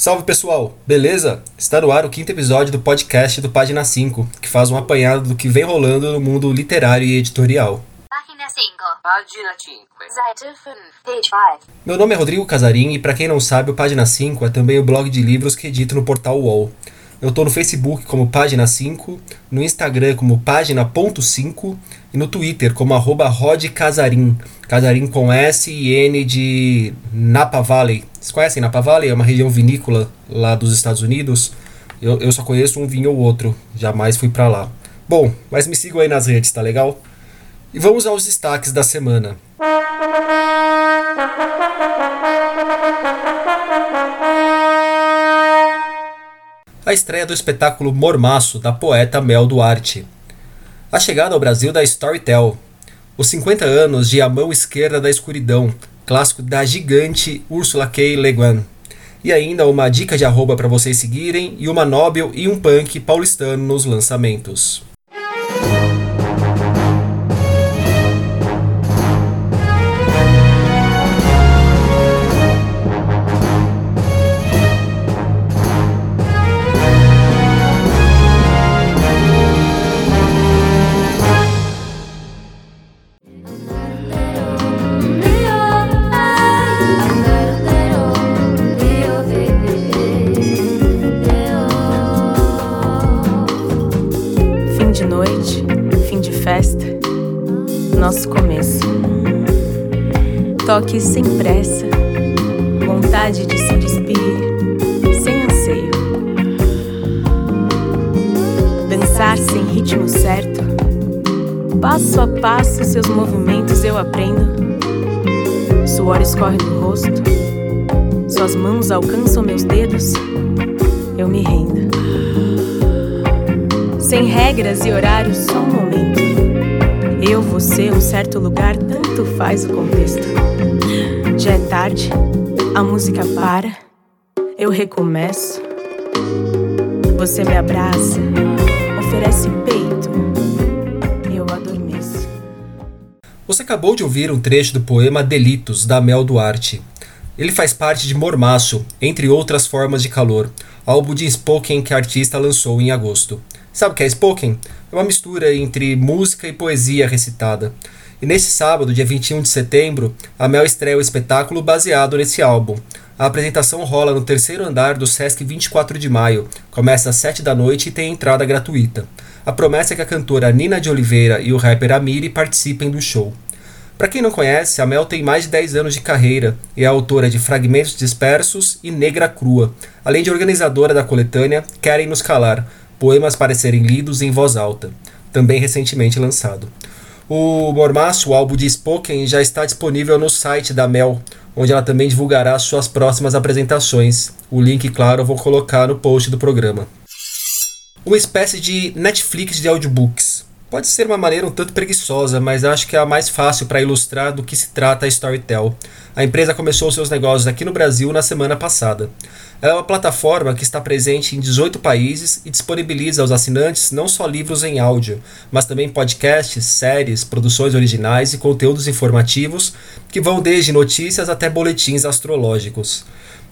Salve pessoal, beleza? Está no ar o quinto episódio do podcast do Página 5, que faz um apanhado do que vem rolando no mundo literário e editorial. Página 5. Página 5. Seite 5. Page 5. Meu nome é Rodrigo Casarim e para quem não sabe, o Página 5 é também o blog de livros que edito no portal UOL. Eu tô no Facebook como Página 5, no Instagram como Página.5 e no Twitter como arroba Rod Casarim. Casarim com S e N de Napa Valley. Vocês conhecem Napa Valley? É uma região vinícola lá dos Estados Unidos. Eu, eu só conheço um vinho ou outro, jamais fui para lá. Bom, mas me sigam aí nas redes, tá legal? E vamos aos destaques da semana. A estreia do espetáculo Mormaço da poeta Mel Duarte. A chegada ao Brasil da Storytel. Os 50 anos de A Mão Esquerda da Escuridão, clássico da gigante Ursula K. Le Guin. E ainda uma dica de arroba para vocês seguirem e uma Nobel e um punk paulistano nos lançamentos. Toque sem pressa, vontade de se despir, sem anseio. Dançar sem ritmo certo, passo a passo seus movimentos eu aprendo. Suor escorre do rosto, suas mãos alcançam meus dedos, eu me rendo. Sem regras e horários, só um momento. Eu, você, um certo lugar, tanto faz o contexto. Já é tarde, a música para, eu recomeço. Você me abraça, oferece peito, eu adormeço. Você acabou de ouvir um trecho do poema Delitos, da Mel Duarte. Ele faz parte de Mormaço, entre outras formas de calor, álbum de spoken que a artista lançou em agosto. Sabe o que é spoken? É uma mistura entre música e poesia recitada. E nesse sábado, dia 21 de setembro, a Mel estreia o espetáculo baseado nesse álbum. A apresentação rola no terceiro andar do Sesc 24 de maio, começa às 7 da noite e tem entrada gratuita. A promessa é que a cantora Nina de Oliveira e o rapper Amiri participem do show. Para quem não conhece, a Mel tem mais de 10 anos de carreira e é autora de Fragmentos Dispersos e Negra Crua, além de organizadora da coletânea Querem Nos Calar, poemas para serem lidos em voz alta, também recentemente lançado. O Mormaço, o álbum de Spoken, já está disponível no site da Mel, onde ela também divulgará suas próximas apresentações. O link, claro, eu vou colocar no post do programa. Uma espécie de Netflix de audiobooks. Pode ser uma maneira um tanto preguiçosa, mas acho que é a mais fácil para ilustrar do que se trata a Storytel. A empresa começou seus negócios aqui no Brasil na semana passada. Ela é uma plataforma que está presente em 18 países e disponibiliza aos assinantes não só livros em áudio, mas também podcasts, séries, produções originais e conteúdos informativos que vão desde notícias até boletins astrológicos.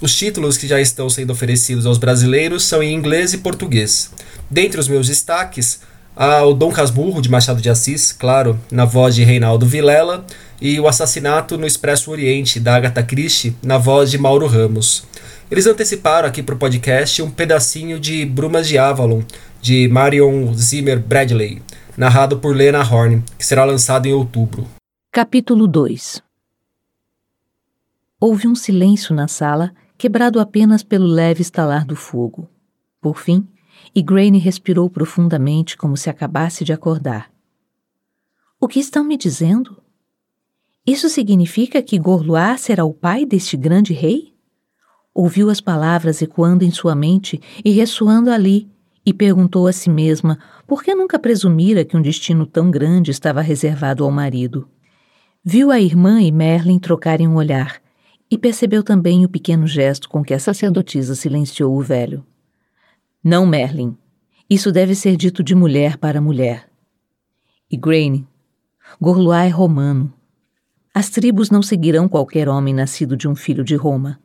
Os títulos que já estão sendo oferecidos aos brasileiros são em inglês e português. Dentre os meus destaques, há o Dom Casmurro de Machado de Assis, claro, na voz de Reinaldo Vilela, e o Assassinato no Expresso Oriente, da Agatha Christie, na voz de Mauro Ramos. Eles anteciparam aqui para o podcast um pedacinho de Brumas de Avalon, de Marion Zimmer Bradley, narrado por Lena Horne, que será lançado em outubro. Capítulo 2 Houve um silêncio na sala, quebrado apenas pelo leve estalar do fogo. Por fim, Igraine respirou profundamente como se acabasse de acordar. O que estão me dizendo? Isso significa que Gorloar será o pai deste grande rei? Ouviu as palavras ecoando em sua mente e ressoando ali, e perguntou a si mesma por que nunca presumira que um destino tão grande estava reservado ao marido. Viu a irmã e Merlin trocarem um olhar, e percebeu também o pequeno gesto com que a sacerdotisa silenciou o velho. Não, Merlin. Isso deve ser dito de mulher para mulher. E Graine, Gorlois é romano. As tribos não seguirão qualquer homem nascido de um filho de Roma.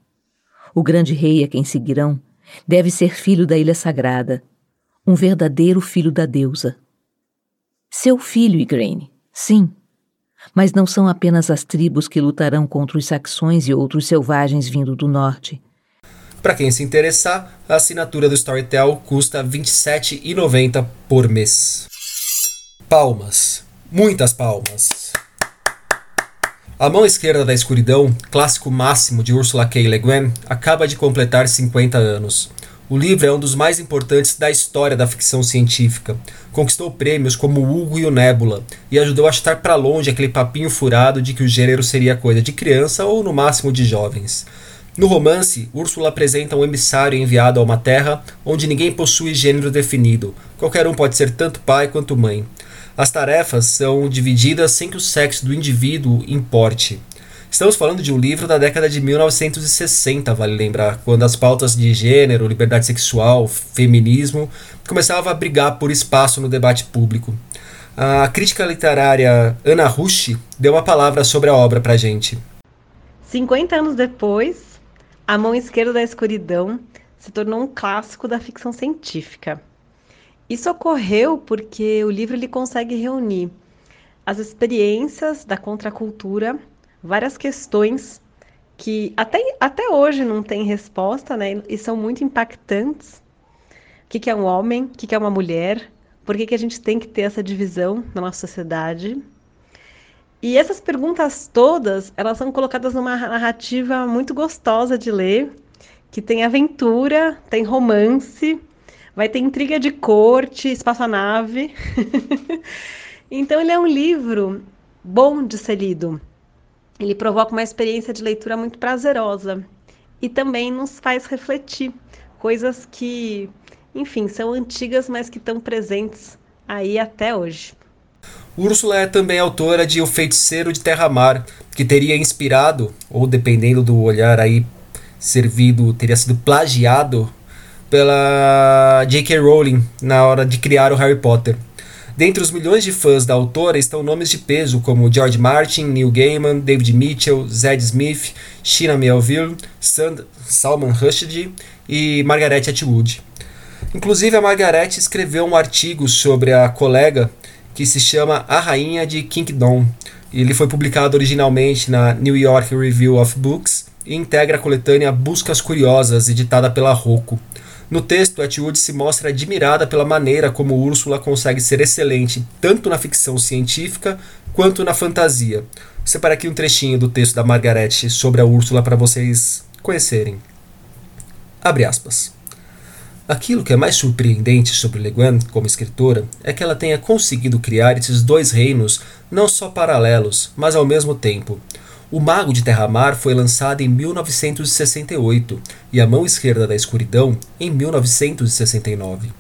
O grande rei a quem seguirão deve ser filho da Ilha Sagrada, um verdadeiro filho da deusa. Seu filho, Igraine, sim, mas não são apenas as tribos que lutarão contra os saxões e outros selvagens vindo do norte. Para quem se interessar, a assinatura do Storytel custa R$ 27,90 por mês. Palmas. Muitas palmas. A Mão Esquerda da Escuridão, clássico máximo de Ursula K. Le Guin, acaba de completar 50 anos. O livro é um dos mais importantes da história da ficção científica. Conquistou prêmios como o Hugo e o Nebula e ajudou a chutar para longe aquele papinho furado de que o gênero seria coisa de criança ou no máximo de jovens. No romance, Úrsula apresenta um emissário enviado a uma terra onde ninguém possui gênero definido. Qualquer um pode ser tanto pai quanto mãe. As tarefas são divididas sem que o sexo do indivíduo importe. Estamos falando de um livro da década de 1960, vale lembrar, quando as pautas de gênero, liberdade sexual, feminismo começavam a brigar por espaço no debate público. A crítica literária Ana Rush deu uma palavra sobre a obra pra gente. 50 anos depois, A Mão Esquerda da Escuridão se tornou um clássico da ficção científica. Isso ocorreu porque o livro ele consegue reunir as experiências da contracultura, várias questões que até, até hoje não tem resposta, né? E são muito impactantes. O que, que é um homem? O que, que é uma mulher? Por que, que a gente tem que ter essa divisão na nossa sociedade? E essas perguntas todas, elas são colocadas numa narrativa muito gostosa de ler, que tem aventura, tem romance, Vai ter intriga de corte, espaçonave. então ele é um livro bom de ser lido. Ele provoca uma experiência de leitura muito prazerosa e também nos faz refletir coisas que, enfim, são antigas, mas que estão presentes aí até hoje. Úrsula é também autora de O Feiticeiro de Terra-Mar, que teria inspirado, ou dependendo do olhar aí servido, teria sido plagiado pela J.K. Rowling na hora de criar o Harry Potter. Dentre os milhões de fãs da autora estão nomes de peso como George Martin, Neil Gaiman, David Mitchell, Zed Smith, Sheena Melville, Sand Salman Rushdie e Margaret Atwood. Inclusive, a Margaret escreveu um artigo sobre a colega que se chama A Rainha de Kingdom. Ele foi publicado originalmente na New York Review of Books e integra a coletânea Buscas Curiosas, editada pela Rocco. No texto, Atwood se mostra admirada pela maneira como Úrsula consegue ser excelente tanto na ficção científica quanto na fantasia. Vou separar aqui um trechinho do texto da Margaret sobre a Úrsula para vocês conhecerem. Abre aspas. Aquilo que é mais surpreendente sobre Le Guin como escritora é que ela tenha conseguido criar esses dois reinos não só paralelos, mas ao mesmo tempo. O Mago de Terra-Mar foi lançado em 1968 e A Mão Esquerda da Escuridão em 1969.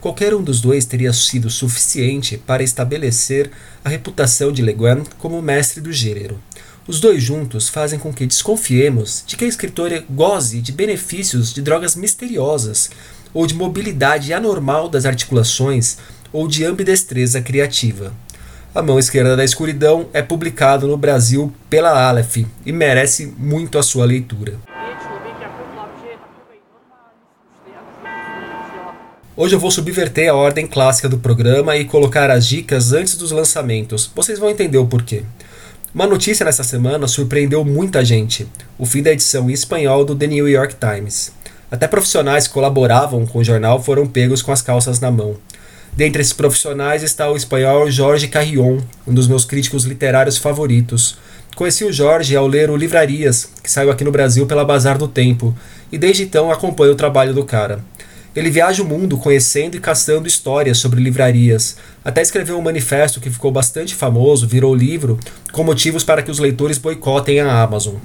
Qualquer um dos dois teria sido suficiente para estabelecer a reputação de Le Guin como mestre do gênero. Os dois juntos fazem com que desconfiemos de que a escritora goze de benefícios de drogas misteriosas, ou de mobilidade anormal das articulações, ou de ambidestreza criativa. A Mão Esquerda da Escuridão é publicado no Brasil pela Aleph e merece muito a sua leitura. Hoje eu vou subverter a ordem clássica do programa e colocar as dicas antes dos lançamentos. Vocês vão entender o porquê. Uma notícia nessa semana surpreendeu muita gente: o fim da edição em espanhol do The New York Times. Até profissionais que colaboravam com o jornal foram pegos com as calças na mão. Dentre esses profissionais está o espanhol Jorge Carrion, um dos meus críticos literários favoritos. Conheci o Jorge ao ler o Livrarias, que saiu aqui no Brasil pela Bazar do Tempo, e desde então acompanho o trabalho do cara. Ele viaja o mundo conhecendo e caçando histórias sobre livrarias. Até escreveu um manifesto que ficou bastante famoso, virou livro, com motivos para que os leitores boicotem a Amazon.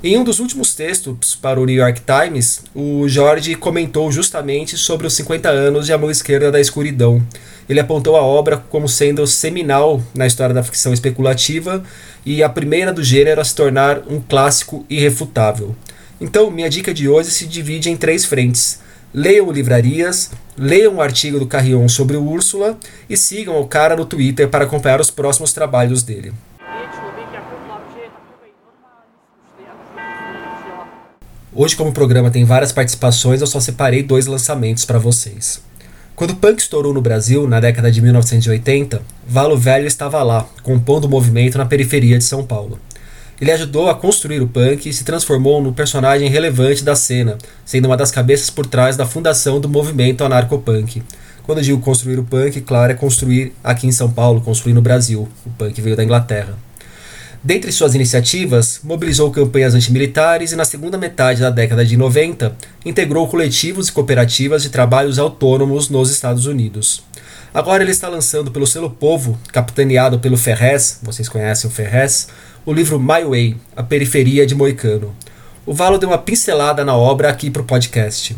Em um dos últimos textos para o New York Times, o Jorge comentou justamente sobre os 50 anos de A Mão Esquerda da Escuridão. Ele apontou a obra como sendo seminal na história da ficção especulativa e a primeira do gênero a se tornar um clássico irrefutável. Então, minha dica de hoje se divide em três frentes. Leiam livrarias, leiam o artigo do Carrion sobre o Úrsula e sigam o cara no Twitter para acompanhar os próximos trabalhos dele. Hoje, como o programa tem várias participações, eu só separei dois lançamentos para vocês. Quando o punk estourou no Brasil, na década de 1980, Valo Velho estava lá, compondo o movimento na periferia de São Paulo. Ele ajudou a construir o punk e se transformou num personagem relevante da cena, sendo uma das cabeças por trás da fundação do movimento anarcopunk. Quando eu digo construir o punk, claro, é construir aqui em São Paulo, construir no Brasil. O punk veio da Inglaterra. Dentre suas iniciativas, mobilizou campanhas antimilitares e, na segunda metade da década de 90, integrou coletivos e cooperativas de trabalhos autônomos nos Estados Unidos. Agora ele está lançando pelo selo Povo, capitaneado pelo Ferrez, vocês conhecem o Ferrez, o livro My Way, A Periferia de Moicano. O Valo deu uma pincelada na obra aqui para o podcast.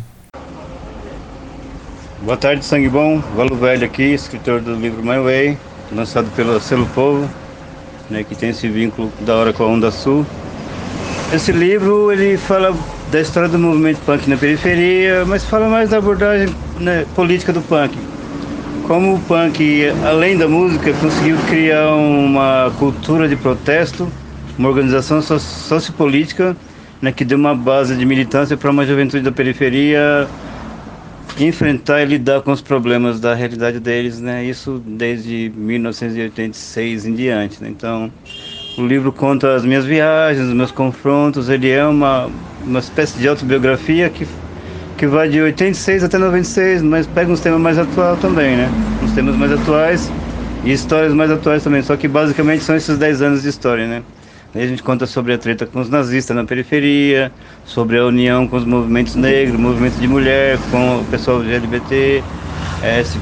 Boa tarde, Sangue Bom. Valo Velho aqui, escritor do livro My Way, lançado pelo selo Povo né, que tem esse vínculo da hora com a Onda Sul. Esse livro ele fala da história do movimento punk na periferia, mas fala mais da abordagem né, política do punk. Como o punk, além da música, conseguiu criar uma cultura de protesto, uma organização sociopolítica né, que deu uma base de militância para uma juventude da periferia enfrentar e lidar com os problemas da realidade deles, né? Isso desde 1986 em diante. Né? Então, o livro conta as minhas viagens, os meus confrontos. Ele é uma uma espécie de autobiografia que que vai de 86 até 96, mas pega uns temas mais atuais também, né? Uns temas mais atuais e histórias mais atuais também. Só que basicamente são esses 10 anos de história, né? A gente conta sobre a treta com os nazistas na periferia, sobre a união com os movimentos negros, movimento de mulher, com o pessoal LGBT, S,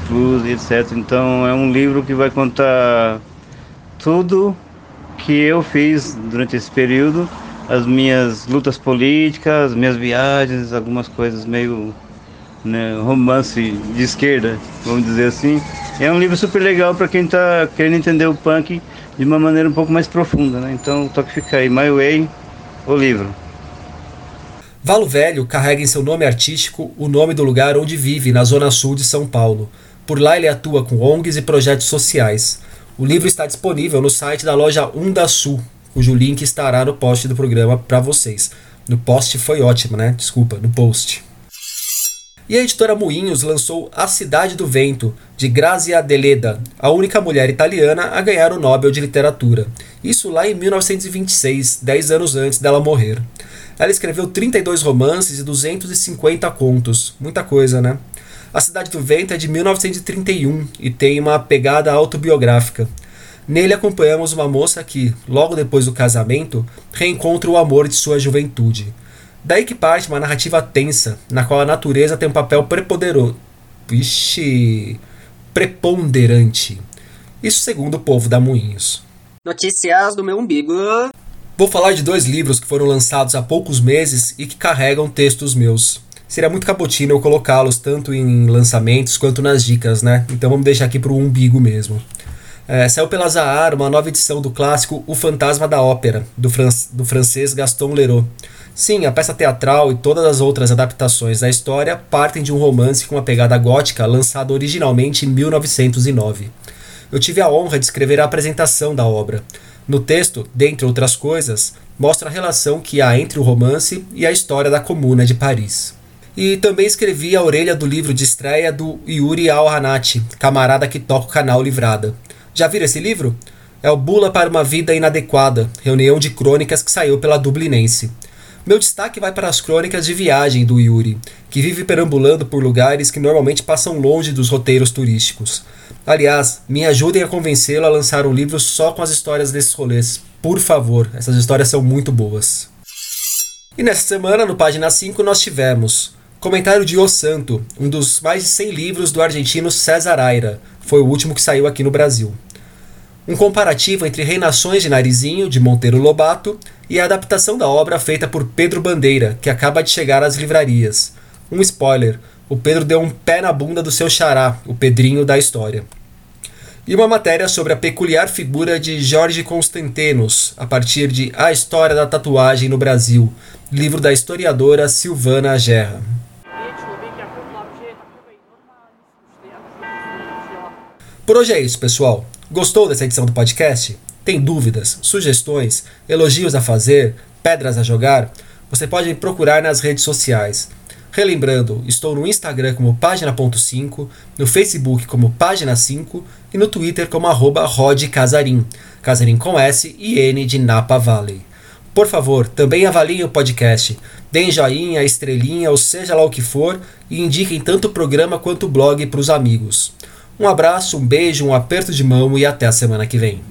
etc. Então é um livro que vai contar tudo que eu fiz durante esse período, as minhas lutas políticas, as minhas viagens, algumas coisas meio né, romance de esquerda, vamos dizer assim. É um livro super legal para quem está querendo entender o punk de uma maneira um pouco mais profunda, né? Então, toque fica aí, My Way, o livro. Valo Velho carrega em seu nome artístico o nome do lugar onde vive, na zona sul de São Paulo. Por lá ele atua com ONGs e projetos sociais. O livro está disponível no site da loja Unda Sul, cujo link estará no post do programa para vocês. No post foi ótimo, né? Desculpa, no post. E a editora Moinhos lançou A Cidade do Vento, de Grazia Deleda, a única mulher italiana a ganhar o Nobel de Literatura. Isso lá em 1926, 10 anos antes dela morrer. Ela escreveu 32 romances e 250 contos. Muita coisa, né? A Cidade do Vento é de 1931 e tem uma pegada autobiográfica. Nele acompanhamos uma moça que, logo depois do casamento, reencontra o amor de sua juventude. Daí que parte uma narrativa tensa, na qual a natureza tem um papel prepoderoso. Vixe. preponderante. Isso segundo o povo da Moinhos. Notícias do meu umbigo. Vou falar de dois livros que foram lançados há poucos meses e que carregam textos meus. Seria muito cabotino eu colocá-los tanto em lançamentos quanto nas dicas, né? Então vamos deixar aqui pro umbigo mesmo. É, saiu pela Zahar uma nova edição do clássico O Fantasma da Ópera, do, fran do francês Gaston Leroux. Sim, a peça teatral e todas as outras adaptações da história partem de um romance com uma pegada gótica lançado originalmente em 1909. Eu tive a honra de escrever a apresentação da obra. No texto, dentre outras coisas, mostra a relação que há entre o romance e a história da Comuna de Paris. E também escrevi a orelha do livro de estreia do Yuri Al-Hanati, camarada que toca o canal Livrada. Já viram esse livro? É o Bula para uma Vida Inadequada, reunião de crônicas que saiu pela Dublinense. Meu destaque vai para as crônicas de viagem do Yuri, que vive perambulando por lugares que normalmente passam longe dos roteiros turísticos. Aliás, me ajudem a convencê-lo a lançar um livro só com as histórias desses rolês. Por favor, essas histórias são muito boas. E nessa semana, no página 5, nós tivemos Comentário de O Santo, um dos mais de 100 livros do argentino César Aira. Foi o último que saiu aqui no Brasil um comparativo entre Reinações de Narizinho, de Monteiro Lobato, e a adaptação da obra feita por Pedro Bandeira, que acaba de chegar às livrarias. Um spoiler: o Pedro deu um pé na bunda do seu xará, o Pedrinho da história. E uma matéria sobre a peculiar figura de Jorge Constantinos, a partir de A História da Tatuagem no Brasil, livro da historiadora Silvana Gerra. Por hoje é isso, pessoal. Gostou dessa edição do podcast? Tem dúvidas, sugestões, elogios a fazer, pedras a jogar? Você pode procurar nas redes sociais. Relembrando, estou no Instagram como página.5, no Facebook como página 5 e no Twitter como arroba rodcasarim, Casarim com S e N de Napa Valley. Por favor, também avaliem o podcast, deem joinha, estrelinha ou seja lá o que for e indiquem tanto o programa quanto o blog para os amigos. Um abraço, um beijo, um aperto de mão e até a semana que vem.